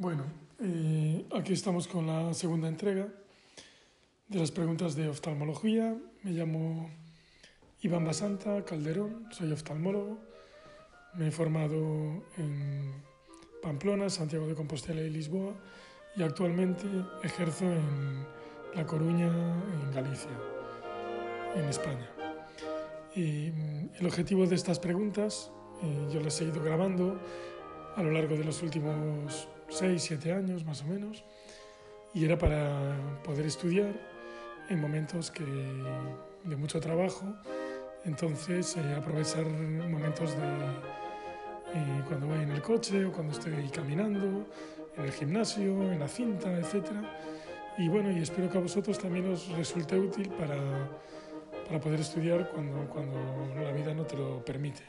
Bueno, eh, aquí estamos con la segunda entrega de las preguntas de oftalmología. Me llamo Iván Basanta Calderón, soy oftalmólogo. Me he formado en Pamplona, Santiago de Compostela y Lisboa y actualmente ejerzo en La Coruña, en Galicia, en España. Y mm, el objetivo de estas preguntas, eh, yo las he ido grabando a lo largo de los últimos 6, 7 años más o menos, y era para poder estudiar en momentos que, de mucho trabajo, entonces eh, aprovechar momentos de eh, cuando voy en el coche o cuando estoy caminando, en el gimnasio, en la cinta, etc. Y bueno, y espero que a vosotros también os resulte útil para, para poder estudiar cuando, cuando la vida no te lo permite.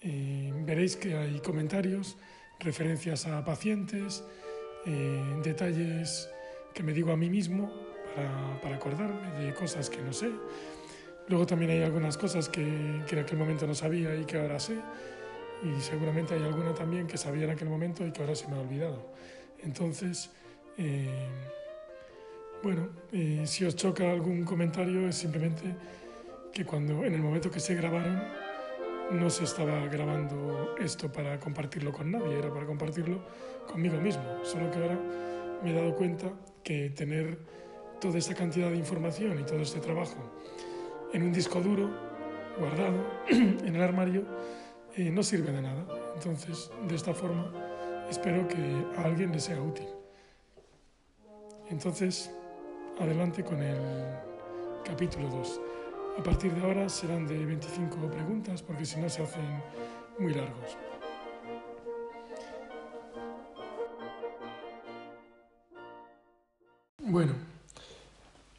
Eh, veréis que hay comentarios referencias a pacientes, eh, detalles que me digo a mí mismo para, para, acordarme de cosas que no sé. Luego también hay algunas cosas que, que, en aquel momento no sabía y que ahora sé. Y seguramente hay alguna también que sabía en aquel momento y que ahora se me ha olvidado. Entonces, eh, bueno, eh, si os choca algún comentario es simplemente que cuando en el momento que se grabaron no se estaba grabando esto para compartirlo con nadie, era para compartirlo conmigo mismo. Solo que ahora me he dado cuenta que tener toda esta cantidad de información y todo este trabajo en un disco duro, guardado en el armario, eh, no sirve de nada. Entonces, de esta forma, espero que a alguien le sea útil. Entonces, adelante con el capítulo 2. A partir de ahora serán de 25 preguntas porque si no se hacen muy largos. Bueno,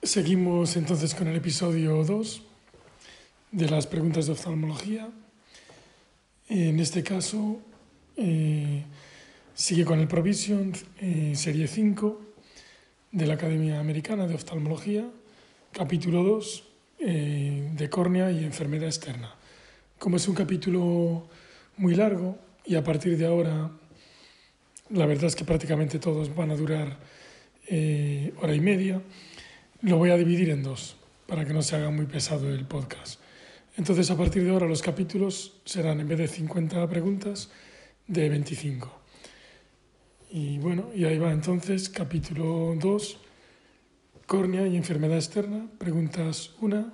seguimos entonces con el episodio 2 de las preguntas de oftalmología. En este caso eh, sigue con el Provision, eh, serie 5 de la Academia Americana de Oftalmología, capítulo 2 eh, de córnea y enfermedad externa. Como es un capítulo muy largo y a partir de ahora la verdad es que prácticamente todos van a durar eh, hora y media, lo voy a dividir en dos para que no se haga muy pesado el podcast. Entonces a partir de ahora los capítulos serán en vez de 50 preguntas de 25. Y bueno, y ahí va entonces capítulo 2 Córnea y enfermedad externa, preguntas 1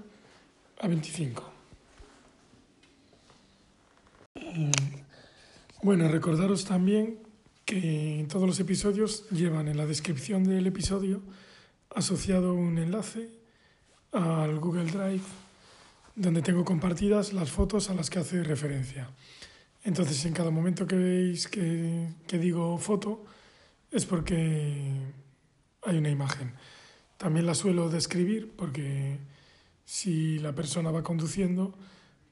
a 25. Bueno, recordaros también que todos los episodios llevan en la descripción del episodio asociado un enlace al Google Drive donde tengo compartidas las fotos a las que hace referencia. Entonces, en cada momento que veis que, que digo foto, es porque hay una imagen. También la suelo describir porque si la persona va conduciendo,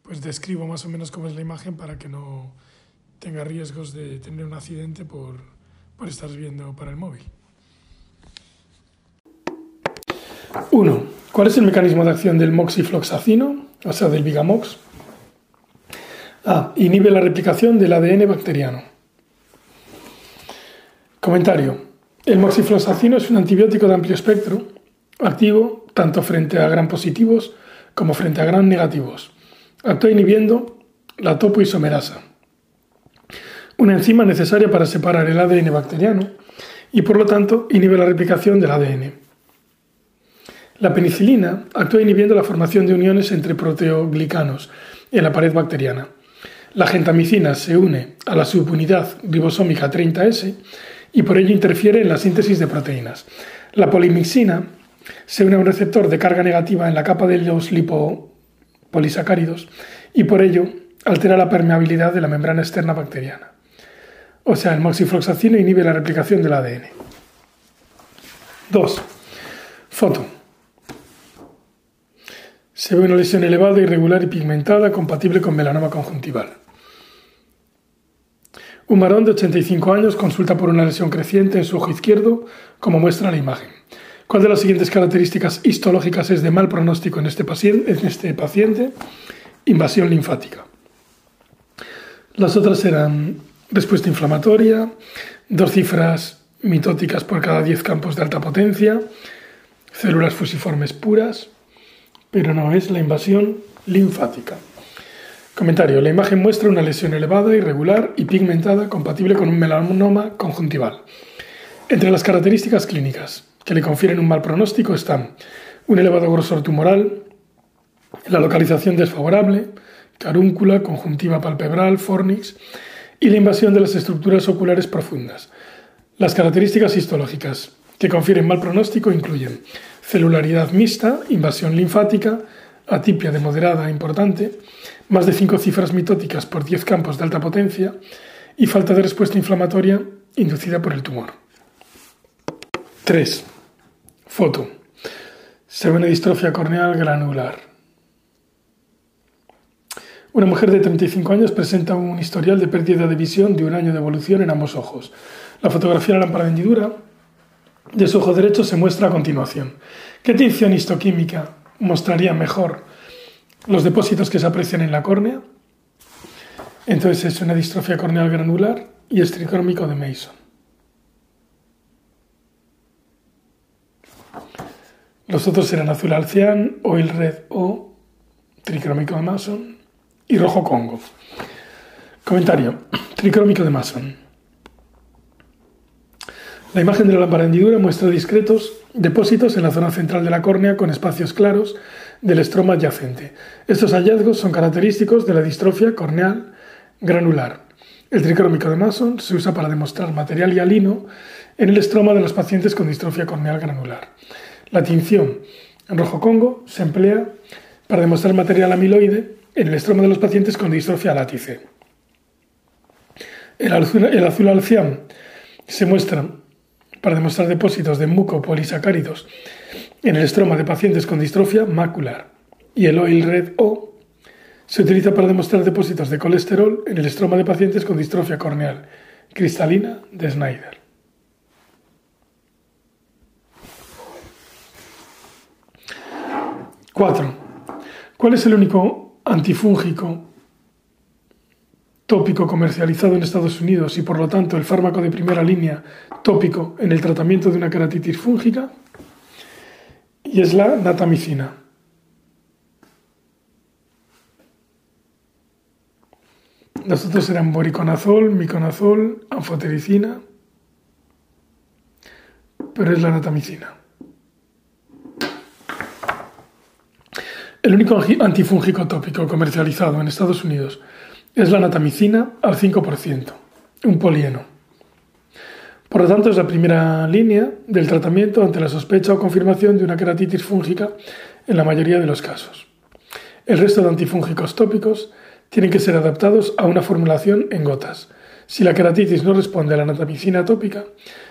pues describo más o menos cómo es la imagen para que no tenga riesgos de tener un accidente por, por estar viendo para el móvil. 1. ¿Cuál es el mecanismo de acción del moxifloxacino, o sea, del Vigamox? A. Inhibe la replicación del ADN bacteriano. Comentario. El moxifloxacino es un antibiótico de amplio espectro activo tanto frente a gran positivos como frente a gran negativos. Actúa inhibiendo la topoisomerasa, una enzima necesaria para separar el ADN bacteriano y por lo tanto inhibe la replicación del ADN. La penicilina actúa inhibiendo la formación de uniones entre proteoglicanos en la pared bacteriana. La gentamicina se une a la subunidad ribosómica 30S y por ello interfiere en la síntesis de proteínas. La polimixina se une a un receptor de carga negativa en la capa de los lipopolisacáridos y por ello altera la permeabilidad de la membrana externa bacteriana. O sea, el moxifloxacino inhibe la replicación del ADN. 2. Foto. Se ve una lesión elevada, irregular y pigmentada compatible con melanoma conjuntival. Un varón de 85 años consulta por una lesión creciente en su ojo izquierdo, como muestra la imagen. ¿Cuál de las siguientes características histológicas es de mal pronóstico en este paciente? En este paciente? Invasión linfática. Las otras eran respuesta inflamatoria, dos cifras mitóticas por cada 10 campos de alta potencia, células fusiformes puras, pero no es la invasión linfática. Comentario. La imagen muestra una lesión elevada, irregular y pigmentada compatible con un melanoma conjuntival. Entre las características clínicas que le confieren un mal pronóstico están un elevado grosor tumoral, la localización desfavorable, carúncula, conjuntiva palpebral, fornix y la invasión de las estructuras oculares profundas. Las características histológicas que confieren mal pronóstico incluyen celularidad mixta, invasión linfática, atipia de moderada a importante, más de 5 cifras mitóticas por 10 campos de alta potencia y falta de respuesta inflamatoria inducida por el tumor. 3. Foto. Se ve una distrofia corneal granular. Una mujer de 35 años presenta un historial de pérdida de visión de un año de evolución en ambos ojos. La fotografía de la lámpara de hendidura de su ojo derecho se muestra a continuación. ¿Qué tinción histoquímica mostraría mejor los depósitos que se aprecian en la córnea. Entonces es una distrofia corneal granular y es tricrómico de Mason. Los otros eran azul alcián, oil red o tricrómico de Mason y rojo Congo. Comentario. Tricrómico de Mason. La imagen de la lámpara hendidura muestra discretos depósitos en la zona central de la córnea con espacios claros del estroma adyacente. Estos hallazgos son característicos de la distrofia corneal granular. El tricrómico de Mason se usa para demostrar material hialino en el estroma de los pacientes con distrofia corneal granular. La tinción rojo congo se emplea para demostrar material amiloide en el estroma de los pacientes con distrofia látice. El azul, el alcián se muestra para demostrar depósitos de mucopolisacáridos en el estroma de pacientes con distrofia macular. Y el oil red O se utiliza para demostrar depósitos de colesterol en el estroma de pacientes con distrofia corneal cristalina de Snyder. Cuatro. ¿Cuál es el único antifúngico tópico comercializado en Estados Unidos y por lo tanto el fármaco de primera línea tópico en el tratamiento de una keratitis fúngica y es la natamicina. Los otros eran boriconazol, miconazol, anfotericina, pero es la natamicina. El único antifúngico tópico comercializado en Estados Unidos es la natamicina al 5%, un polieno. Por lo tanto, es la primera línea del tratamiento ante la sospecha o confirmación de una queratitis fúngica en la mayoría de los casos. El resto de antifúngicos tópicos tienen que ser adaptados a una formulación en gotas. Si la queratitis no responde a la natamicina tópica,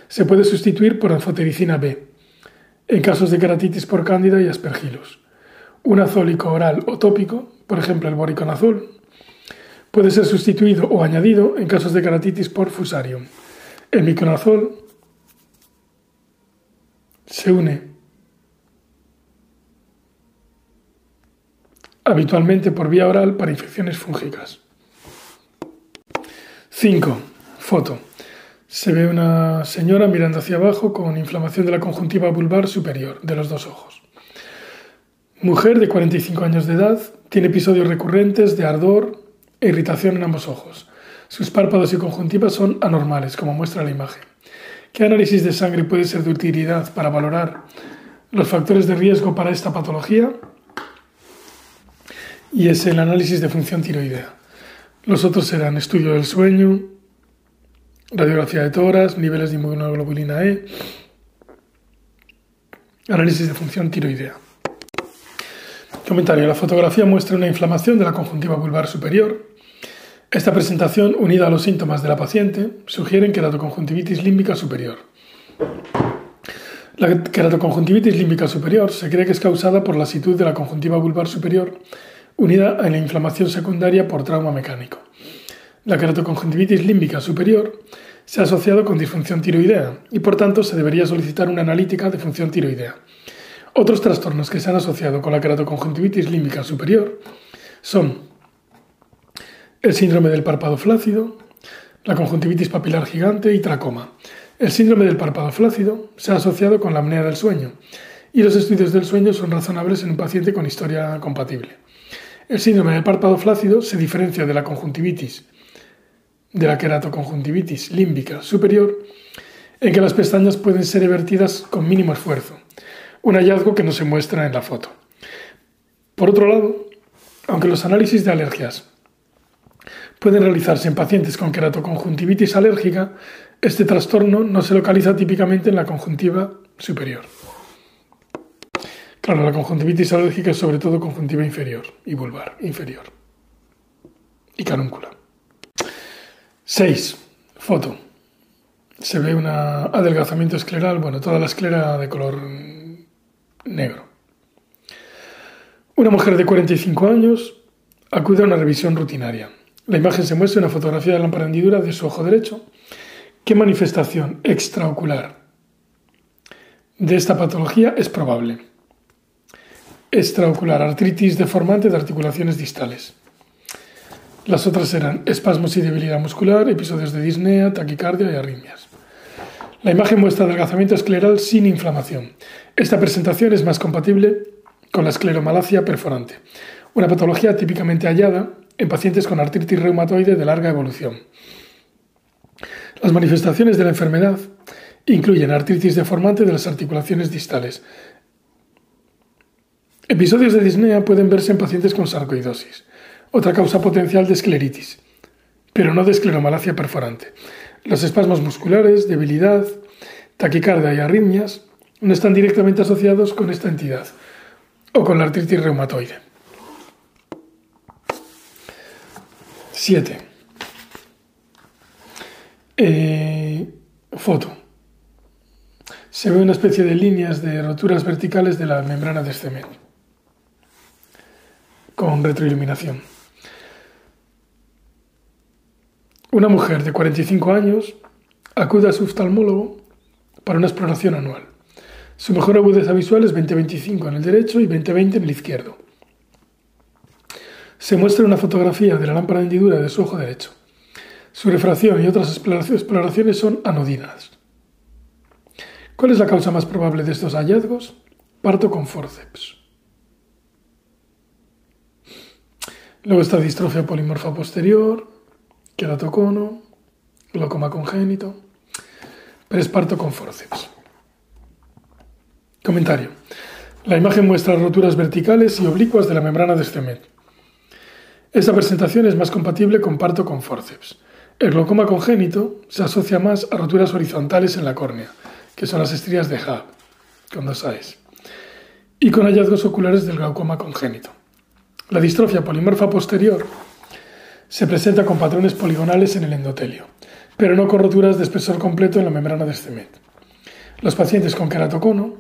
se puede sustituir por anfotericina B, en casos de queratitis por cándida y aspergillus. Un azólico oral o tópico, por ejemplo el boriconazol, puede ser sustituido o añadido en casos de queratitis por fusarium. El miconazol se une habitualmente por vía oral para infecciones fúngicas. 5. Foto. Se ve una señora mirando hacia abajo con inflamación de la conjuntiva vulvar superior de los dos ojos. Mujer de 45 años de edad, tiene episodios recurrentes de ardor e irritación en ambos ojos. Sus párpados y conjuntivas son anormales, como muestra la imagen. ¿Qué análisis de sangre puede ser de utilidad para valorar los factores de riesgo para esta patología? Y es el análisis de función tiroidea. Los otros serán estudio del sueño, radiografía de toras, niveles de inmunoglobulina E, análisis de función tiroidea. Comentario. La fotografía muestra una inflamación de la conjuntiva vulvar superior, esta presentación, unida a los síntomas de la paciente, sugieren queratoconjuntivitis límbica superior. La queratoconjuntivitis límbica superior se cree que es causada por la lasitud de la conjuntiva vulvar superior unida a la inflamación secundaria por trauma mecánico. La queratoconjuntivitis límbica superior se ha asociado con disfunción tiroidea y por tanto se debería solicitar una analítica de función tiroidea. Otros trastornos que se han asociado con la queratoconjuntivitis límbica superior son el síndrome del párpado flácido, la conjuntivitis papilar gigante y tracoma. El síndrome del párpado flácido se ha asociado con la apnea del sueño y los estudios del sueño son razonables en un paciente con historia compatible. El síndrome del párpado flácido se diferencia de la conjuntivitis, de la queratoconjuntivitis límbica superior, en que las pestañas pueden ser evertidas con mínimo esfuerzo, un hallazgo que no se muestra en la foto. Por otro lado, aunque los análisis de alergias pueden realizarse en pacientes con queratoconjuntivitis alérgica, este trastorno no se localiza típicamente en la conjuntiva superior. Claro, la conjuntivitis alérgica es sobre todo conjuntiva inferior y vulvar inferior. Y carúncula. 6. Foto. Se ve un adelgazamiento escleral, bueno, toda la esclera de color negro. Una mujer de 45 años acude a una revisión rutinaria. La imagen se muestra una fotografía de la lámpara hendidura de su ojo derecho. ¿Qué manifestación extraocular de esta patología es probable? Extraocular, artritis deformante de articulaciones distales. Las otras eran espasmos y debilidad muscular, episodios de disnea, taquicardia y arritmias. La imagen muestra adelgazamiento escleral sin inflamación. Esta presentación es más compatible con la escleromalacia perforante, una patología típicamente hallada en pacientes con artritis reumatoide de larga evolución. Las manifestaciones de la enfermedad incluyen artritis deformante de las articulaciones distales. Episodios de disnea pueden verse en pacientes con sarcoidosis, otra causa potencial de escleritis, pero no de escleromalacia perforante. Los espasmos musculares, debilidad, taquicardia y arritmias no están directamente asociados con esta entidad o con la artritis reumatoide. 7. Eh, foto. Se ve una especie de líneas de roturas verticales de la membrana de este con retroiluminación. Una mujer de 45 años acude a su oftalmólogo para una exploración anual. Su mejor agudeza visual es 20-25 en el derecho y 20-20 en el izquierdo se muestra una fotografía de la lámpara de hendidura de su ojo derecho. Su refracción y otras exploraciones son anodinas. ¿Cuál es la causa más probable de estos hallazgos? Parto con forceps. Luego está distrofia polimorfa posterior, queratocono, glaucoma congénito, presparto con forceps. Comentario. La imagen muestra roturas verticales y oblicuas de la membrana de Stemet. Esta presentación es más compatible con parto con forceps. El glaucoma congénito se asocia más a roturas horizontales en la córnea, que son las estrías de Hub, con dos A's, y con hallazgos oculares del glaucoma congénito. La distrofia polimorfa posterior se presenta con patrones poligonales en el endotelio, pero no con roturas de espesor completo en la membrana de Stemet. Los pacientes con queratocono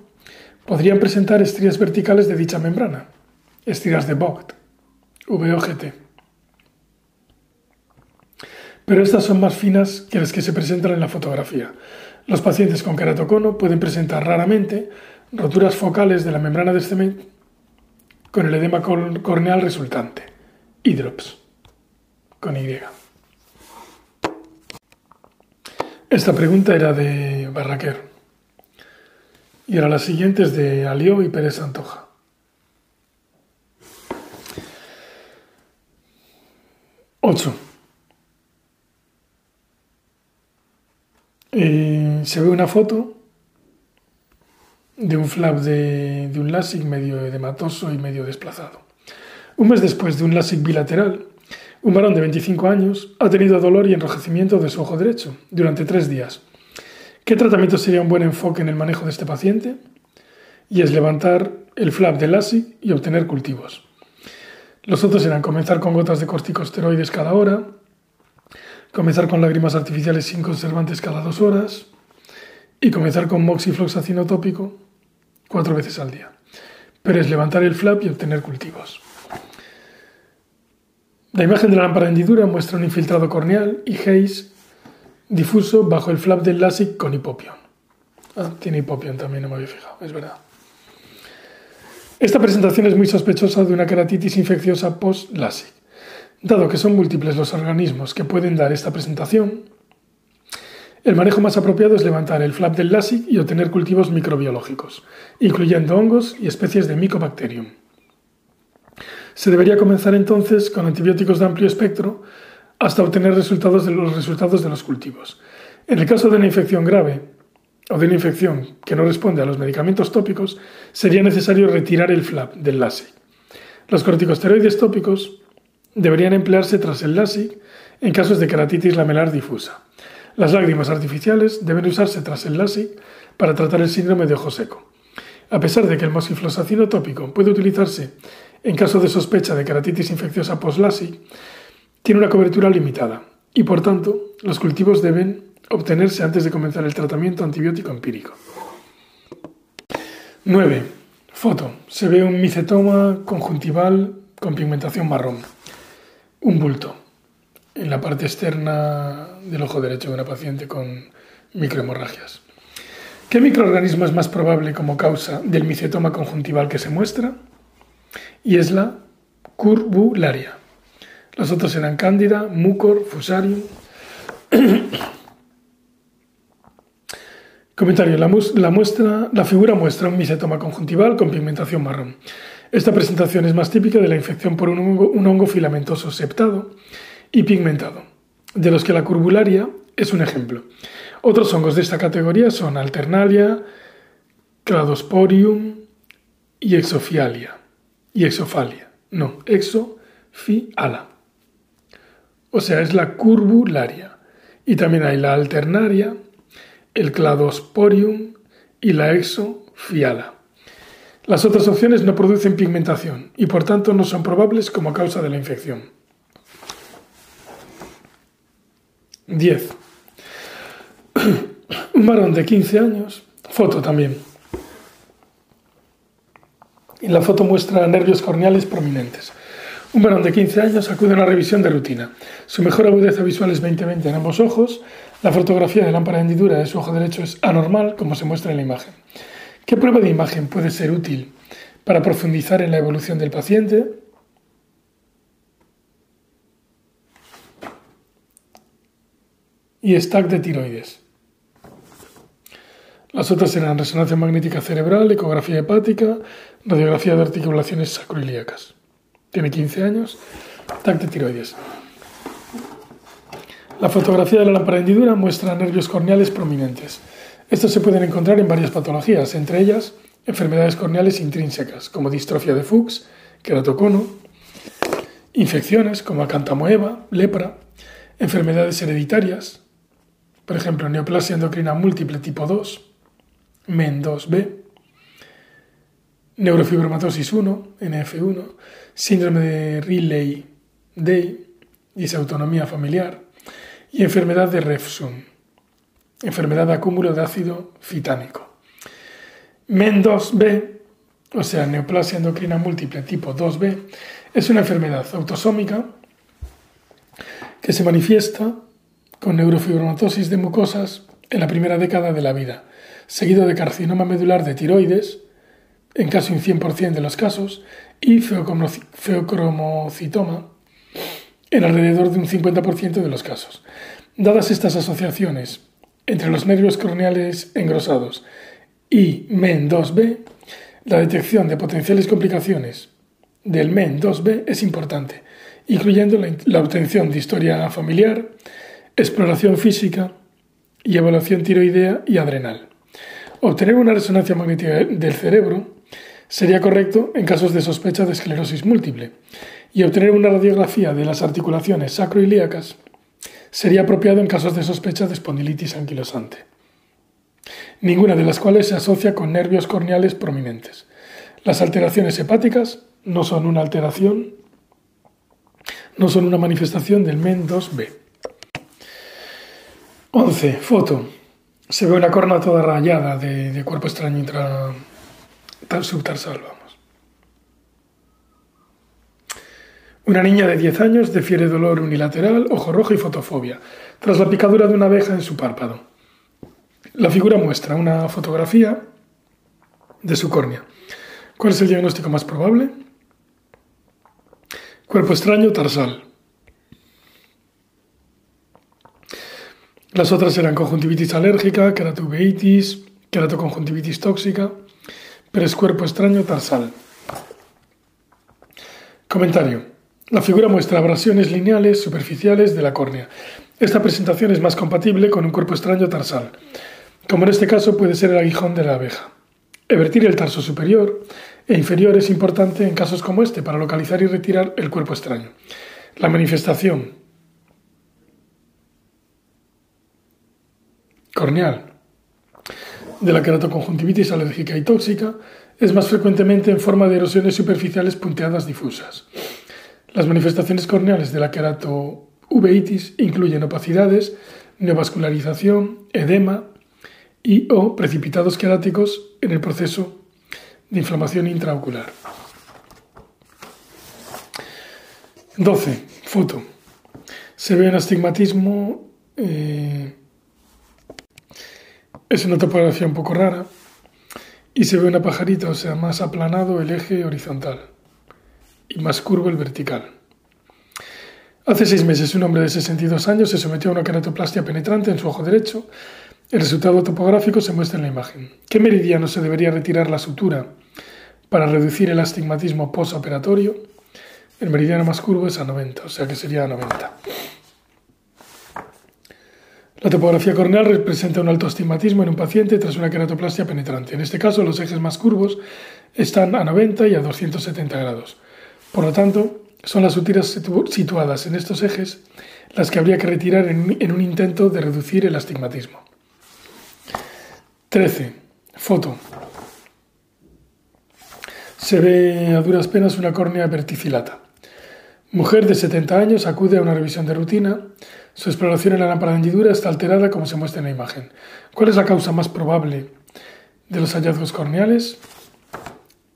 podrían presentar estrías verticales de dicha membrana, estrías de Vogt, VOGT. Pero estas son más finas que las que se presentan en la fotografía. Los pacientes con queratocono pueden presentar raramente roturas focales de la membrana de cemento con el edema corneal resultante, hidrops, con Y. Esta pregunta era de Barraquer y era la siguiente es de Alió y Pérez Santoja. 8. Eh, se ve una foto de un flap de, un LASIK medio edematoso y medio desplazado. Un mes después de un LASIK bilateral, un varón de 25 años ha tenido dolor y enrojecimiento de su ojo derecho durante tres días. ¿Qué tratamiento sería un buen enfoque en el manejo de este paciente? Y es levantar el flap del LASIK y obtener cultivos. Los otros eran comenzar con gotas de corticosteroides cada hora, comenzar con lágrimas artificiales sin conservantes cada dos horas y comenzar con moxifloxacino tópico cuatro veces al día. Pero es levantar el flap y obtener cultivos. La imagen de la lámpara de hendidura muestra un infiltrado corneal y haze difuso bajo el flap del LASIK con hipopión. Ah, tiene hipopión también, no me había fijado, es verdad. Esta presentación es muy sospechosa de una queratitis infecciosa post-LASIK. Dado que son múltiples los organismos que pueden dar esta presentación, el manejo más apropiado es levantar el flap del LASIK y obtener cultivos microbiológicos, incluyendo hongos y especies de Mycobacterium. Se debería comenzar entonces con antibióticos de amplio espectro hasta obtener resultados de los resultados de los cultivos. En el caso de una infección grave o de una infección que no responde a los medicamentos tópicos, sería necesario retirar el flap del LASIK. Los corticosteroides tópicos deberían emplearse tras el LASIK en casos de keratitis lamelar difusa. Las lágrimas artificiales deben usarse tras el LASIK para tratar el síndrome de ojo seco. A pesar de que el mosiflosacino tópico puede utilizarse en caso de sospecha de keratitis infecciosa post-LASIK, tiene una cobertura limitada y, por tanto, los cultivos deben obtenerse antes de comenzar el tratamiento antibiótico empírico. 9. Foto. Se ve un micetoma conjuntival con pigmentación marrón. Un bulto en la parte externa del ojo derecho de una paciente con microhemorragias. ¿Qué microorganismo es más probable como causa del micetoma conjuntival que se muestra? Y es la curbularia. Los otros eran cándida, mucor, fusarium. Comentario. La, muestra, la figura muestra un micetoma conjuntival con pigmentación marrón. Esta presentación es más típica de la infección por un hongo, un hongo filamentoso septado y pigmentado, de los que la curbularia es un ejemplo. Otros hongos de esta categoría son Alternalia, Cladosporium y Exofialia. Y Exofalia. No, Exofiala. O sea, es la curbularia. Y también hay la Alternaria, el Cladosporium y la Exofiala. Las otras opciones no producen pigmentación y por tanto no son probables como causa de la infección. 10. Un varón de 15 años, foto también. Y la foto muestra nervios corneales prominentes. Un varón de 15 años acude a una revisión de rutina. Su mejor agudeza visual es 20-20 en ambos ojos. La fotografía de lámpara de hendidura de su ojo derecho es anormal, como se muestra en la imagen. ¿Qué prueba de imagen puede ser útil para profundizar en la evolución del paciente? y stack de tiroides. Las otras eran resonancia magnética cerebral, ecografía hepática, radiografía de articulaciones sacroiliacas. Tiene 15 años, TAC de tiroides. La fotografía de la lámpara hendidura muestra nervios corneales prominentes. Estos se pueden encontrar en varias patologías, entre ellas enfermedades corneales intrínsecas, como distrofia de Fuchs, queratocono, infecciones como acantamoeba, lepra, enfermedades hereditarias, por ejemplo, neoplasia endocrina múltiple tipo 2, MEN2B, neurofibromatosis 1, NF1, síndrome de Riley-Day, disautonomía familiar. Y enfermedad de Refsum, enfermedad de acúmulo de ácido fitánico. MEN2B, o sea, neoplasia endocrina múltiple tipo 2B, es una enfermedad autosómica que se manifiesta con neurofibromatosis de mucosas en la primera década de la vida, seguido de carcinoma medular de tiroides, en casi un 100% de los casos, y feocromocitoma en alrededor de un 50% de los casos. Dadas estas asociaciones entre los nervios corneales engrosados y MEN2B, la detección de potenciales complicaciones del MEN2B es importante, incluyendo la obtención de historia familiar, exploración física y evaluación tiroidea y adrenal. Obtener una resonancia magnética del cerebro sería correcto en casos de sospecha de esclerosis múltiple y obtener una radiografía de las articulaciones sacroiliacas sería apropiado en casos de sospecha de espondilitis anquilosante, ninguna de las cuales se asocia con nervios corneales prominentes. Las alteraciones hepáticas no son una alteración, no son una manifestación del MEN2B. 11. Foto. Se ve una corna toda rayada de, cuerpo extraño intra, subtarsal, vamos. Una niña de 10 años defiere dolor unilateral, ojo rojo y fotofobia, tras la picadura de una abeja en su párpado. La figura muestra una fotografía de su córnea. ¿Cuál es el diagnóstico más probable? Cuerpo extraño tarsal. Las otras eran conjuntivitis alérgica, queratuveitis, queratoconjuntivitis tóxica, cuerpo extraño tarsal. Comentario. La figura muestra abrasiones lineales superficiales de la córnea. Esta presentación es más compatible con un cuerpo extraño tarsal, como en este caso puede ser el aguijón de la abeja. Evertir el tarso superior e inferior es importante en casos como este para localizar y retirar el cuerpo extraño. La manifestación corneal de la queratoconjuntivitis alérgica y tóxica es más frecuentemente en forma de erosiones superficiales punteadas difusas. Las manifestaciones corneales de la queratoveitis incluyen opacidades, neovascularización, edema y o precipitados queráticos en el proceso de inflamación intraocular. 12. Foto. Se ve un astigmatismo. Eh, es una topografía un poco rara y se ve una pajarita, o sea, más aplanado el eje horizontal y más curvo el vertical. Hace seis meses un hombre de 62 años se sometió a una queratoplastia penetrante en su ojo derecho. El resultado topográfico se muestra en la imagen. ¿Qué meridiano se debería retirar la sutura para reducir el astigmatismo postoperatorio? El meridiano más curvo es a 90, o sea que sería a 90. La topografía corneal representa un alto astigmatismo en un paciente tras una queratoplastia penetrante. En este caso, los ejes más curvos están a 90 y a 270 grados. Por lo tanto, son las suturas situadas en estos ejes las que habría que retirar en un intento de reducir el astigmatismo. 13. Foto. Se ve a duras penas una córnea verticilata. Mujer de 70 años acude a una revisión de rutina su exploración en la lámpara de hendidura está alterada como se muestra en la imagen. ¿Cuál es la causa más probable de los hallazgos corneales?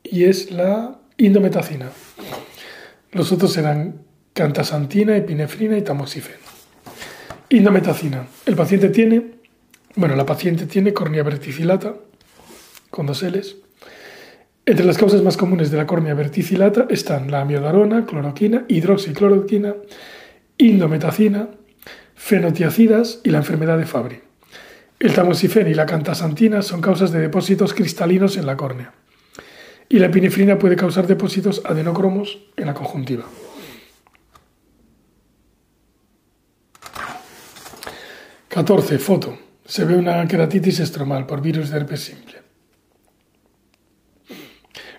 Y es la indometacina. Los otros serán cantasantina, epinefrina y tamoxifeno. Indometacina. El paciente tiene, bueno, la paciente tiene córnea verticilata con dos L's. Entre las causas más comunes de la córnea verticilata están la amiodarona, cloroquina, hidroxicloroquina, indometacina, fenotiacidas y la enfermedad de Fabry. El tamoxifeno y la cantasantina son causas de depósitos cristalinos en la córnea. Y la epinefrina puede causar depósitos adenocromos en la conjuntiva. ...14. Foto. Se ve una queratitis estromal por virus de herpes simple.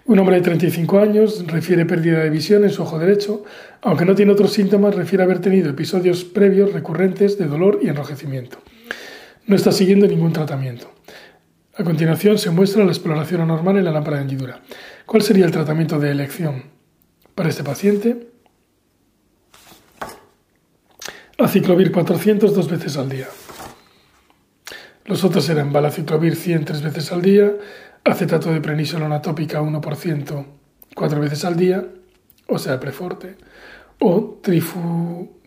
Un hombre de 35 años refiere pérdida de visión en su ojo derecho, aunque no tiene otros síntomas, refiere haber tenido episodios previos recurrentes de dolor y enrojecimiento. No está siguiendo ningún tratamiento. A continuación se muestra la exploración anormal en la lámpara de hendidura. ¿Cuál sería el tratamiento de elección para este paciente? Aciclovir 400 dos veces al día. Los otros eran balaciclovir 100 tres veces al día, acetato de prenisolona tópica 1% cuatro veces al día, o sea, preforte, o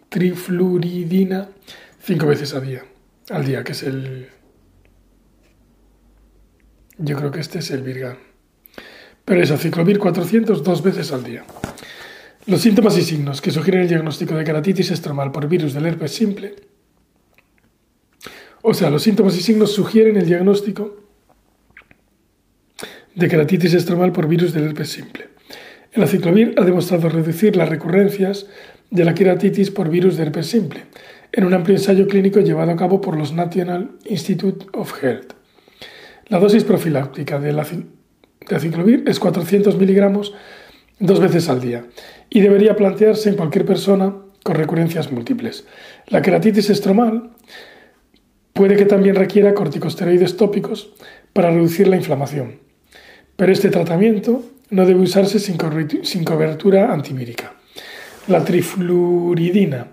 trifluridina cinco veces al día, al día, que es el... Yo creo que este es el Virgan. Pero es aciclovir 400 dos veces al día. Los síntomas y signos que sugieren el diagnóstico de keratitis estromal por virus del herpes simple. O sea, los síntomas y signos sugieren el diagnóstico de queratitis estromal por virus del herpes simple. El aciclovir ha demostrado reducir las recurrencias de la queratitis por virus de herpes simple en un amplio ensayo clínico llevado a cabo por los National Institute of Health. La dosis profiláctica de, aciclovir es 400 miligramos dos veces al día y debería plantearse en cualquier persona con recurrencias múltiples. La queratitis estromal puede que también requiera corticosteroides tópicos para reducir la inflamación pero este tratamiento no debe usarse sin, cobertura antivírica. La trifluridina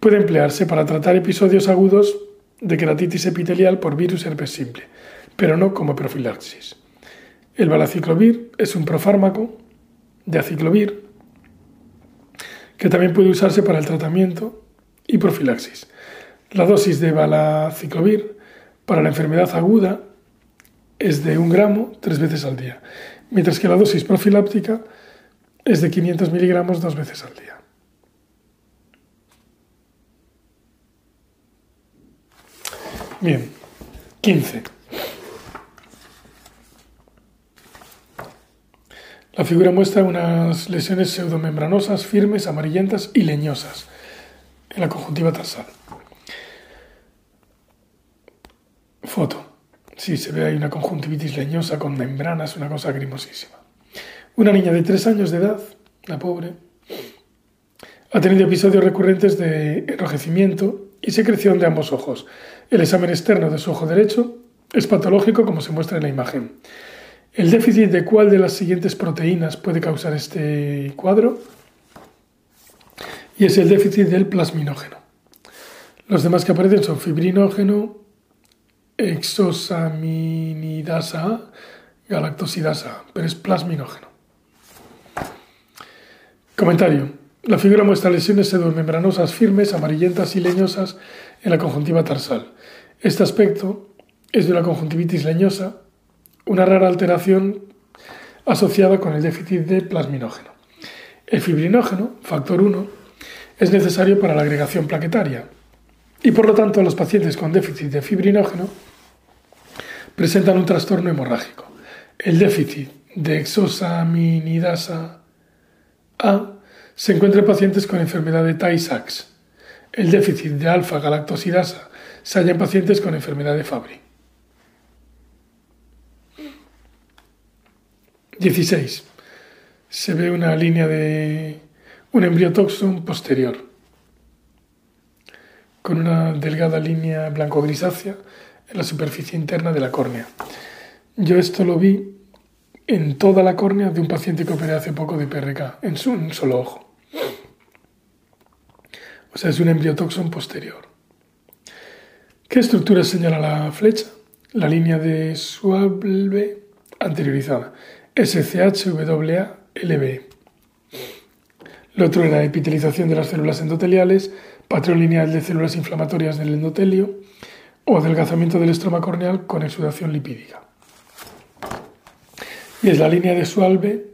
puede emplearse para tratar episodios agudos de queratitis epitelial por virus herpes simple, pero no como profilaxis. El balaciclovir es un profármaco de aciclovir que también puede usarse para el tratamiento y profilaxis. La dosis de balaciclovir para la enfermedad aguda es de un gramo tres veces al día, mientras que la dosis profiláptica es de 500 miligramos dos veces al día. Bien. 15. La figura muestra unas lesiones pseudomembranosas, firmes, amarillentas y leñosas en la conjuntiva tarsal. Foto. Sí, se ve ahí una conjuntivitis leñosa con membranas, una cosa grimosísima. Una niña de tres años de edad, la pobre, ha tenido episodios recurrentes de enrojecimiento y secreción de ambos ojos. El examen externo de su ojo derecho es patológico como se muestra en la imagen. ¿El déficit de cuál de las siguientes proteínas puede causar este cuadro? Y es el déficit del plasminógeno. Los demás que aparecen son fibrinógeno, exosaminidasa galactosidasa pero es plasminógeno. Comentario. La figura muestra lesiones pseudomembranosas firmes, amarillentas y leñosas en la conjuntiva tarsal. Este aspecto es de una conjuntivitis leñosa, una rara alteración asociada con el déficit de plasminógeno. El fibrinógeno, factor 1, es necesario para la agregación plaquetaria y por lo tanto los pacientes con déficit de fibrinógeno presentan un trastorno hemorrágico. El déficit de exosaminidasa A se encuentra en pacientes con enfermedad de Tay-Sachs. El déficit de alfa-galactosidasa se halla en pacientes con enfermedad de Fabry. 16. Se ve una línea de un embriotoxon posterior con una delgada línea blanco-grisácea en la superficie interna de la córnea. Yo esto lo vi en toda la córnea de un paciente que operé hace poco de PRK, en su, un solo ojo. O sea, es un embriotoxon posterior. ¿Qué estructura señala la flecha? La línea de Schwab anteriorizada. SCHWA-LB. Lo otro era epitelización de las células endoteliales, patrón lineal de células inflamatorias del endotelio o adelgazamiento del estroma corneal con exudación lipídica. Y es la línea de Schwalbe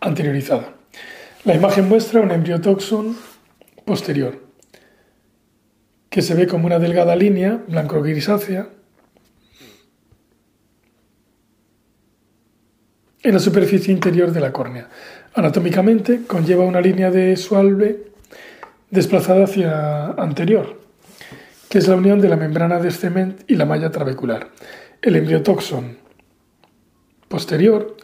anteriorizada. La imagen muestra un embriotoxon posterior, que se ve como una delgada línea blanco-grisácea en la superficie interior de la córnea. Anatómicamente conlleva una línea de sualve desplazada hacia anterior, que es la unión de la membrana de cement y la malla trabecular. El embriotoxon posterior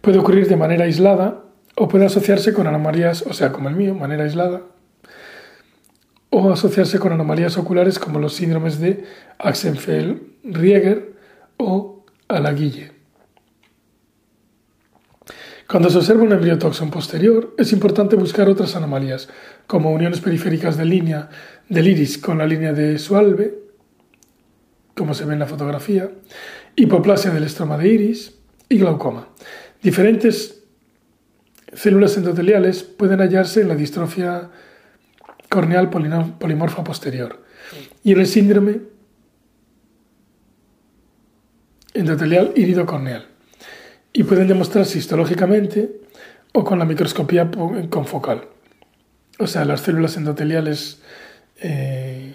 puede ocurrir de manera aislada o puede asociarse con anomalías, o sea, como el mío, manera aislada, o asociarse con anomalías oculares como los síndromes de Axenfeld-Rieger o Alaguille. Cuando se observa un embriotoxon posterior, es importante buscar otras anomalías, como uniones periféricas de línea del iris con la línea de Sualve, como se ve en la fotografía, hipoplasia del estroma de iris y glaucoma. Diferentes células endoteliales pueden hallarse en la distrofia corneal polimorfa posterior. Y en el síndrome endotelial iridocorneal y pueden demostrarse histológicamente o con la microscopía confocal. O sea, las células endoteliales eh,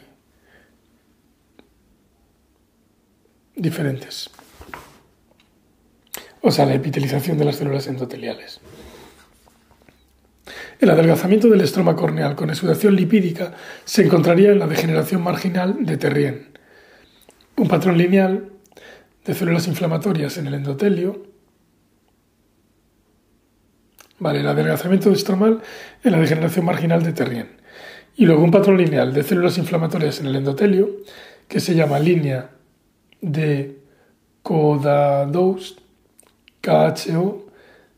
diferentes. O sea, la epitelización de las células endoteliales. El adelgazamiento del estroma corneal con exudación lipídica se encontraría en la degeneración marginal de Terrien, un patrón lineal de células inflamatorias en el endotelio Vale, el adelgazamiento estromal en la degeneración marginal de Terrien. Y luego un patrón lineal de células inflamatorias en el endotelio, que se llama línea de Codadoust, KHO,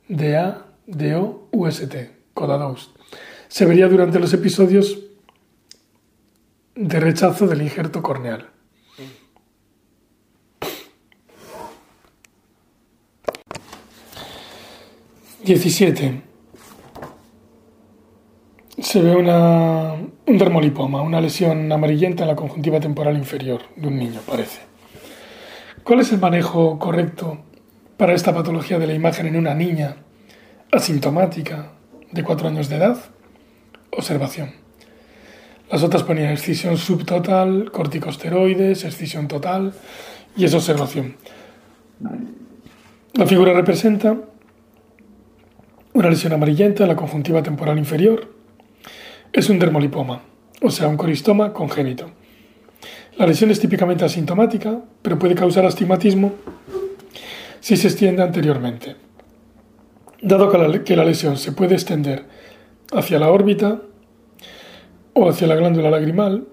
DA, DO, UST, Codadoust. Se vería durante los episodios de rechazo del injerto corneal. 17. Se ve una, un dermolipoma, una lesión amarillenta en la conjuntiva temporal inferior de un niño, parece. ¿Cuál es el manejo correcto para esta patología de la imagen en una niña asintomática de 4 años de edad? Observación. Las otras ponían excisión subtotal, corticosteroides, excisión total y es observación. La figura representa una lesión amarillenta en la conjuntiva temporal inferior. Es un dermolipoma, o sea, un coristoma congénito. La lesión es típicamente asintomática, pero puede causar astigmatismo si se extiende anteriormente. Dado que la, lesión se puede extender hacia la órbita o hacia la glándula lagrimal,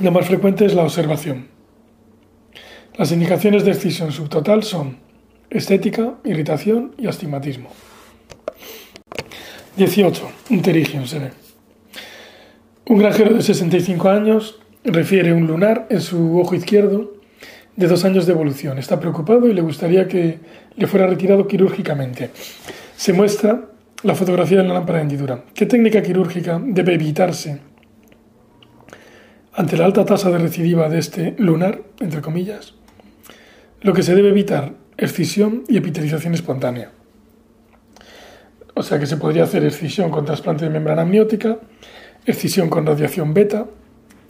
lo más frecuente es la observación. Las indicaciones de excisión subtotal son estética, irritación y astigmatismo. 18. Interigio se ve. Un granjero de 65 años refiere un lunar en su ojo izquierdo de dos años de evolución. Está preocupado y le gustaría que le fuera retirado quirúrgicamente. Se muestra la fotografía de la lámpara de hendidura. ¿Qué técnica quirúrgica debe evitarse ante la alta tasa de recidiva de este lunar, entre comillas? Lo que se debe evitar, excisión y epitelización espontánea. O sea que se podría hacer excisión con trasplante de membrana amniótica, excisión con radiación beta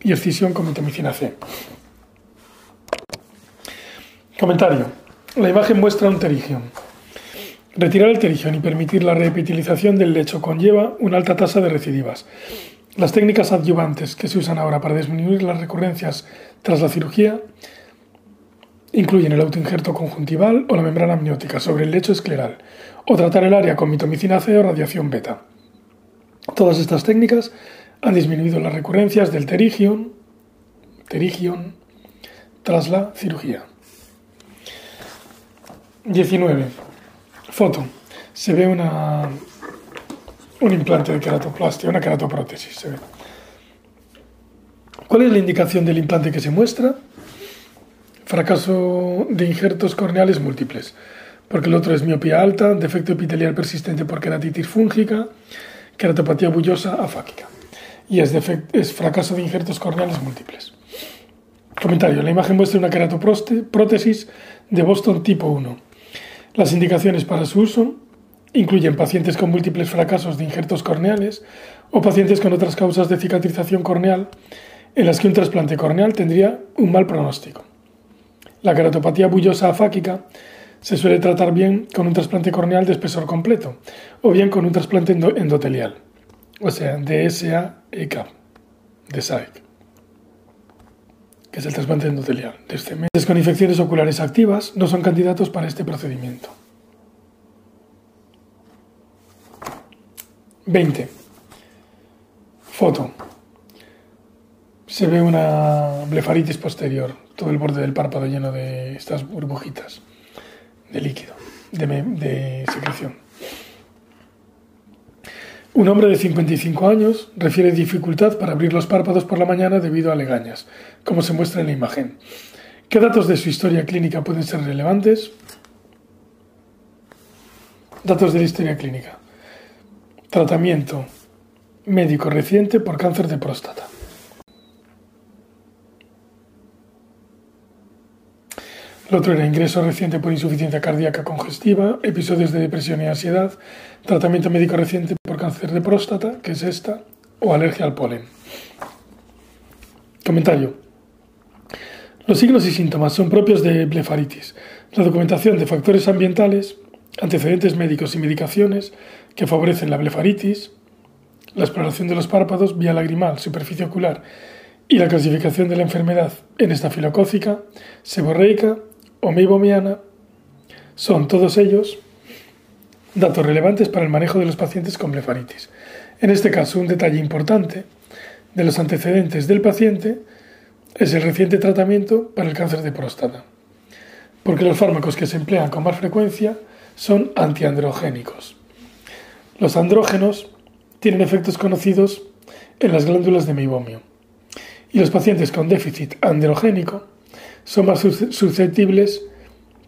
y excisión con mitomicina C. Comentario. La imagen muestra un terigión. Retirar el terigión y permitir la reepitelización del lecho conlleva una alta tasa de recidivas. Las técnicas adyuvantes que se usan ahora para disminuir las recurrencias tras la cirugía incluyen el autoinjerto conjuntival o la membrana amniótica sobre el lecho escleral, o tratar el área con mitomicina C o radiación beta. Todas estas técnicas han disminuido las recurrencias del terigión, terigión tras la cirugía. 19. Foto. Se ve una, un implante de queratoplastia, una queratoprótesis. Se ve. ¿Cuál es la indicación del implante que se muestra? Fracaso de injertos corneales múltiples, porque el otro es miopía alta, defecto epitelial persistente por queratitis fúngica, queratopatía bullosa afáquica. Y es, es fracaso de injertos corneales múltiples. Comentario. La imagen muestra una queratoprótesis de Boston tipo 1 las indicaciones para su uso incluyen pacientes con múltiples fracasos de injertos corneales o pacientes con otras causas de cicatrización corneal en las que un trasplante corneal tendría un mal pronóstico. La keratopatía bullosa afáquica se suele tratar bien con un trasplante corneal de espesor completo o bien con un trasplante endotelial, o sea, DSA-EK, de SAEC que es el trasplante endotelial de este con infecciones oculares activas no son candidatos para este procedimiento. 20. Foto. Se ve una blefaritis posterior, todo el borde del párpado lleno de estas burbujitas de líquido, de, secreción. Un hombre de 55 años refiere dificultad para abrir los párpados por la mañana debido a legañas, como se muestra en la imagen. ¿Qué datos de su historia clínica pueden ser relevantes? Datos de la historia clínica. Tratamiento médico reciente por cáncer de próstata. El otro era ingreso reciente por insuficiencia cardíaca congestiva, episodios de depresión y ansiedad, tratamiento médico reciente por cáncer de próstata, que es esta, o alergia al polen. Comentario. Los signos y síntomas son propios de blefaritis. La documentación de factores ambientales, antecedentes médicos y medicaciones que favorecen la blefaritis, la exploración de los párpados, vía lagrimal, superficie ocular y la clasificación de la enfermedad en estafilocócica, seborreica o meibomiana son todos ellos datos relevantes para el manejo de los pacientes con blefaritis. En este caso, un detalle importante de los antecedentes del paciente es el reciente tratamiento para el cáncer de próstata, porque los fármacos que se emplean con más frecuencia son antiandrogénicos. Los andrógenos tienen efectos conocidos en las glándulas de meibomio y los pacientes con déficit androgénico son más susceptibles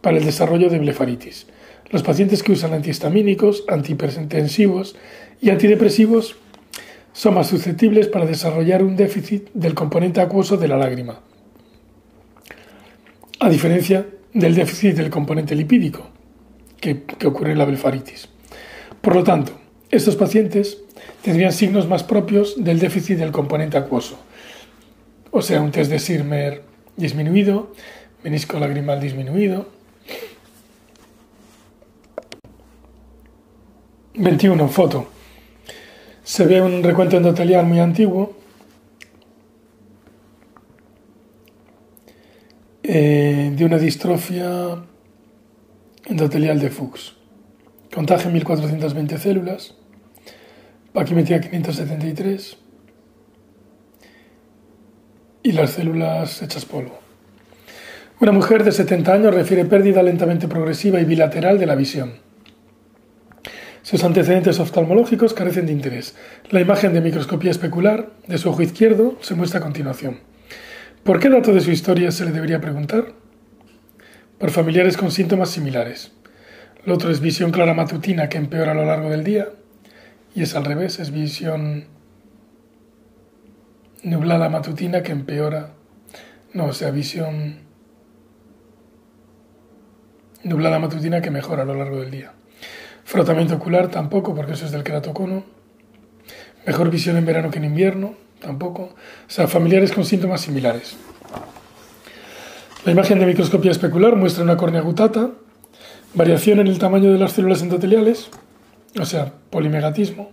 para el desarrollo de blefaritis. Los pacientes que usan antihistamínicos, antihipertensivos y antidepresivos son más susceptibles para desarrollar un déficit del componente acuoso de la lágrima, a diferencia del déficit del componente lipídico que, que ocurre en la blefaritis. Por lo tanto, Estos pacientes tendrían signos más propios del déficit del componente acuoso, o sea, un test de Sirmer disminuido, menisco lagrimal disminuido. 21. Foto. Se ve un recuento endotelial muy antiguo. Eh, de una distrofia endotelial de Fuchs. Contaje 1420 células, paquimetría 573 y las células hechas polvo. Una mujer de 70 años refiere pérdida lentamente progresiva y bilateral de la visión. Sus antecedentes oftalmológicos carecen de interés. La imagen de microscopía especular de su ojo izquierdo se muestra a continuación. ¿Por qué dato de su historia se le debería preguntar? Por familiares con síntomas similares. Lo otro es visión clara matutina que empeora a lo largo del día. Y es al revés, es visión nublada matutina que empeora. No, o sea, visión nublada matutina que mejora a lo largo del día. Frotamiento ocular tampoco, porque eso es del queratocono. Mejor visión en verano que en invierno, tampoco. O sea, familiares con síntomas similares. La imagen de microscopía especular muestra una córnea gutata, variación en el tamaño de las células endoteliales, o sea, polimegatismo,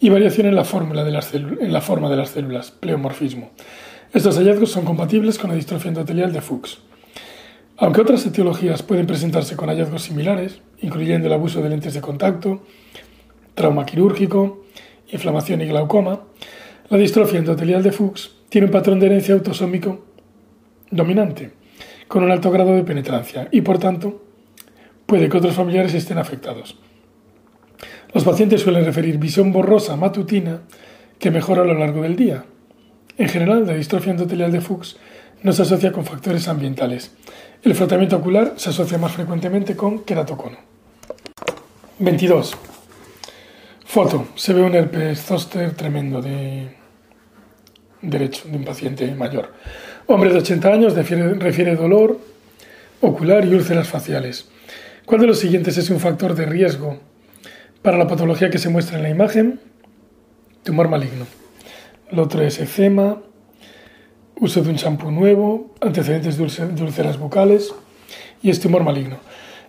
y variación en la, fórmula de las en la forma de las células, pleomorfismo. Estos hallazgos son compatibles con la distrofia endotelial de Fuchs. Aunque otras etiologías pueden presentarse con hallazgos similares, incluyendo el abuso de lentes de contacto, trauma quirúrgico, inflamación y glaucoma, la distrofia endotelial de Fuchs tiene un patrón de herencia autosómico dominante, con un alto grado de penetrancia, y por tanto puede que otros familiares estén afectados. Los pacientes suelen referir visión borrosa matutina que mejora a lo largo del día. En general, la distrofia endotelial de Fuchs no se asocia con factores ambientales, el frotamiento ocular se asocia más frecuentemente con queratocono. 22. Foto. Se ve un herpes zoster tremendo de derecho de un paciente mayor. Hombre de 80 años refiere dolor ocular y úlceras faciales. ¿Cuál de los siguientes es un factor de riesgo para la patología que se muestra en la imagen? Tumor maligno. El otro es eczema, uso de un champú nuevo, antecedentes de úlceras bucales y este tumor maligno.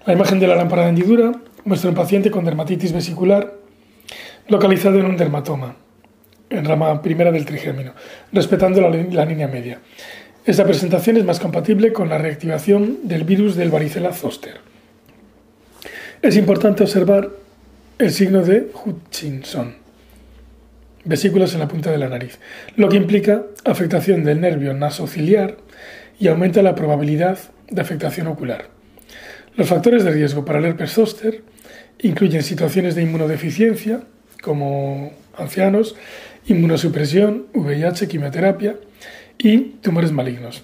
La imagen de la lámpara de hendidura muestra un paciente con dermatitis vesicular localizado en un dermatoma, en rama primera del trigémino, respetando la, la línea media. Esta presentación es más compatible con la reactivación del virus del varicela zoster. Es importante observar el signo de Hutchinson vesículas en la punta de la nariz, lo que implica afectación del nervio nasociliar y aumenta la probabilidad de afectación ocular. Los factores de riesgo para el herpes zóster incluyen situaciones de inmunodeficiencia, como ancianos, inmunosupresión, VIH, quimioterapia y tumores malignos.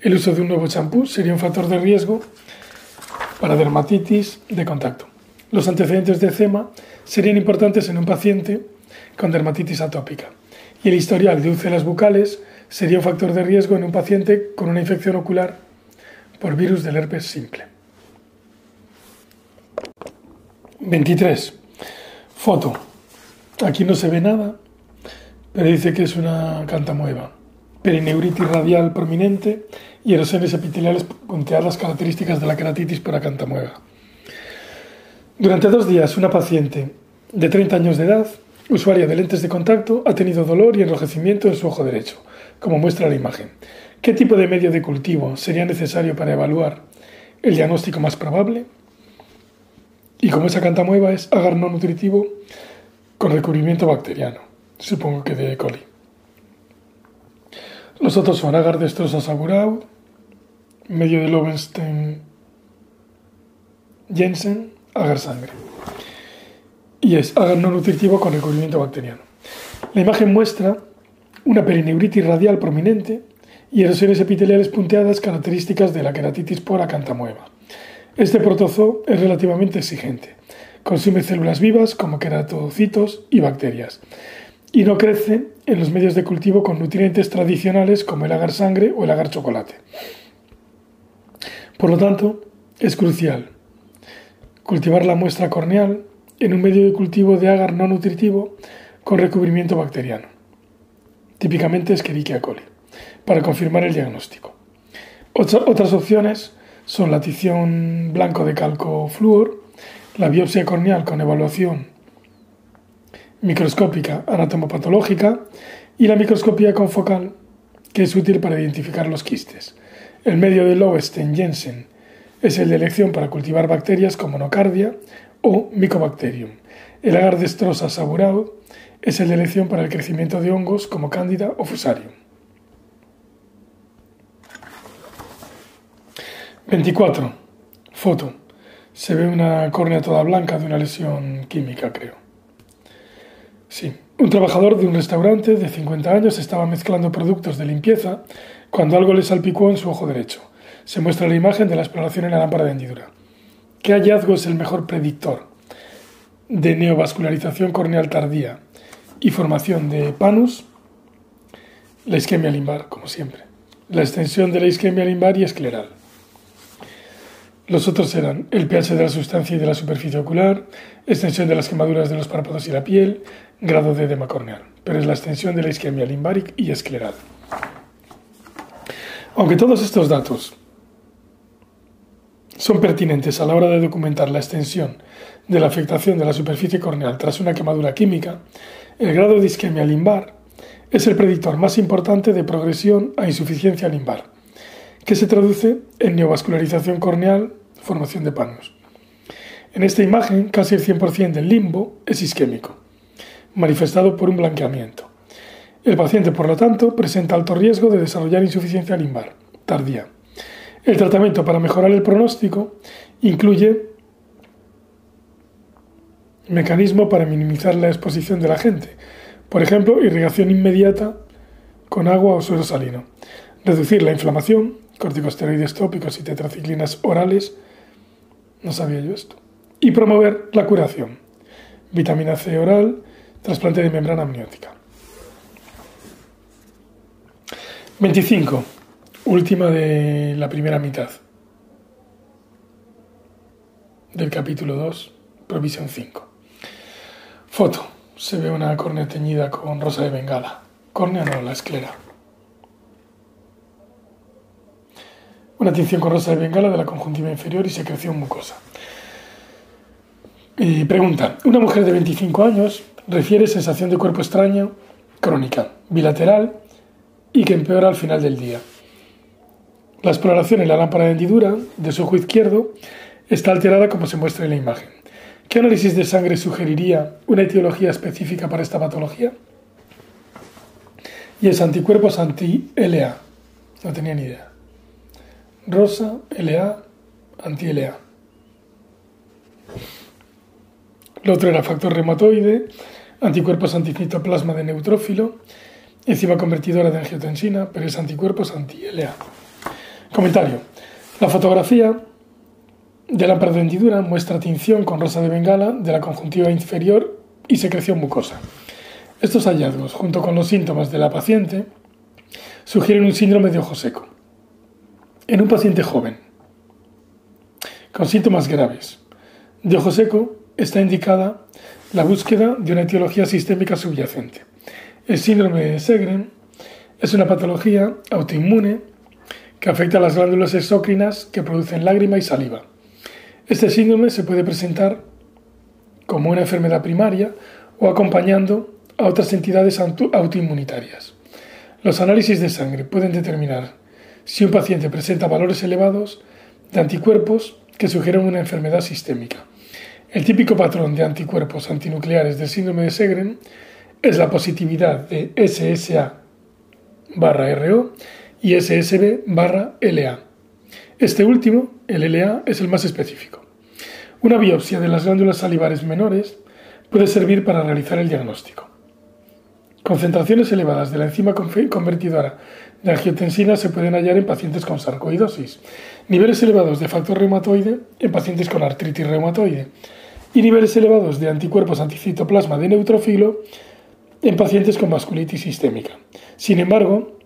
El uso de un nuevo champú sería un factor de riesgo para dermatitis de contacto. Los antecedentes de eczema serían importantes en un paciente con dermatitis atópica. Y el historial de úlceras bucales sería un factor de riesgo en un paciente con una infección ocular por virus del herpes simple. 23. Foto. Aquí no se ve nada, pero dice que es una cantamueva. Perineuritis radial prominente y erosiones epiteliales punteadas características de la queratitis por acantamueva. Durante dos días, una paciente de 30 años de edad usuaria de lentes de contacto ha tenido dolor y enrojecimiento en su ojo derecho, como muestra la imagen. ¿Qué tipo de medio de cultivo sería necesario para evaluar el diagnóstico más probable? Y como esa cantamueva es agar no nutritivo con recubrimiento bacteriano, supongo que de E. coli. Los otros son agar saburau, medio de Lowenstein Jensen, agar sangre y es agar no nutritivo con recubrimiento bacteriano. La imagen muestra una perineuritis radial prominente y erosiones epiteliales punteadas características de la queratitis por acantamueva. Este protozoo es relativamente exigente. Consume células vivas como queratocitos y bacterias y no crece en los medios de cultivo con nutrientes tradicionales como el agar sangre o el agar chocolate. Por lo tanto, es crucial cultivar la muestra corneal en un medio de cultivo de agar no nutritivo con recubrimiento bacteriano, típicamente Escherichia coli, para confirmar el diagnóstico. Otras opciones son la tición blanco de calco flúor, la biopsia corneal con evaluación microscópica anatomopatológica y la microscopía confocal, que es útil para identificar los quistes. El medio de Lowenstein-Jensen es el de elección para cultivar bacterias como nocardia o Mycobacterium. El agar destrosa saburao es el de elección para el crecimiento de hongos como cándida o fusarium. 24. Foto. Se ve una córnea toda blanca de una lesión química, creo. Sí. Un trabajador de un restaurante de 50 años estaba mezclando productos de limpieza cuando algo le salpicó en su ojo derecho. Se muestra la imagen de la exploración en la lámpara de hendidura. ¿Qué hallazgo es el mejor predictor de neovascularización corneal tardía y formación de panus? La isquemia limbar, como siempre. La extensión de la isquemia limbar y escleral. Los otros eran el pH de la sustancia y de la superficie ocular, extensión de las quemaduras de los párpados y la piel, grado de edema corneal, pero es la extensión de la isquemia limbar y escleral. Aunque todos estos datos son pertinentes a la hora de documentar la extensión de la afectación de la superficie corneal tras una quemadura química, el grado de isquemia limbar es el predictor más importante de progresión a insuficiencia limbar, que se traduce en neovascularización corneal, formación de panos. En esta imagen, casi el 100% del limbo es isquémico, manifestado por un blanqueamiento. El paciente, por lo tanto, presenta alto riesgo de desarrollar insuficiencia limbar tardía. El tratamiento para mejorar el pronóstico incluye mecanismo para minimizar la exposición de la gente, por ejemplo, irrigación inmediata con agua o suero salino, reducir la inflamación, corticosteroides tópicos y tetraciclinas orales, no sabía yo esto, y promover la curación, vitamina C oral, trasplante de membrana amniótica. 25. Última de la primera mitad del capítulo 2, provisión 5. Foto. Se ve una córnea teñida con rosa de bengala. Córnea no, la esclera. Una tinción con rosa de bengala de la conjuntiva inferior y secreción mucosa. Y pregunta. Una mujer de 25 años refiere sensación de cuerpo extraño crónica, bilateral y que empeora al final del día. La exploración en la lámpara de hendidura de su ojo izquierdo está alterada como se muestra en la imagen. ¿Qué análisis de sangre sugeriría una etiología específica para esta patología? Y es anticuerpos anti-LA. No tenía ni idea. Rosa, LA, anti-LA. Lo otro era factor reumatoide, anticuerpos anticitoplasma de neutrófilo, enzima convertidora de angiotensina, pero es anticuerpos anti-LA. Comentario. La fotografía de la de hendidura muestra tinción con rosa de bengala de la conjuntiva inferior y secreción mucosa. Estos hallazgos, junto con los síntomas de la paciente, sugieren un síndrome de ojo seco. En un paciente joven, con síntomas graves de ojo seco, está indicada la búsqueda de una etiología sistémica subyacente. El síndrome de Segren es una patología autoinmune que afecta a las glándulas exócrinas que producen lágrima y saliva. Este síndrome se puede presentar como una enfermedad primaria o acompañando a otras entidades autoinmunitarias. Los análisis de sangre pueden determinar si un paciente presenta valores elevados de anticuerpos que sugieren una enfermedad sistémica. El típico patrón de anticuerpos antinucleares del síndrome de Segren es la positividad de SSA RO y SSB barra LA. Este último, el LA, es el más específico. Una biopsia de las glándulas salivares menores puede servir para realizar el diagnóstico. Concentraciones elevadas de la enzima convertidora de angiotensina se pueden hallar en pacientes con sarcoidosis, niveles elevados de factor reumatoide en pacientes con artritis reumatoide y niveles elevados de anticuerpos anticitoplasma de neutrófilo en pacientes con vasculitis sistémica. Sin embargo,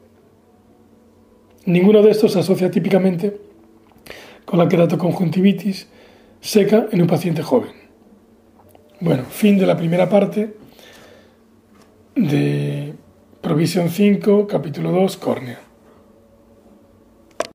ninguno de estos se asocia típicamente con la queratoconjuntivitis seca en un paciente joven. Bueno, fin de la primera parte de Provisión 5, capítulo 2, córnea.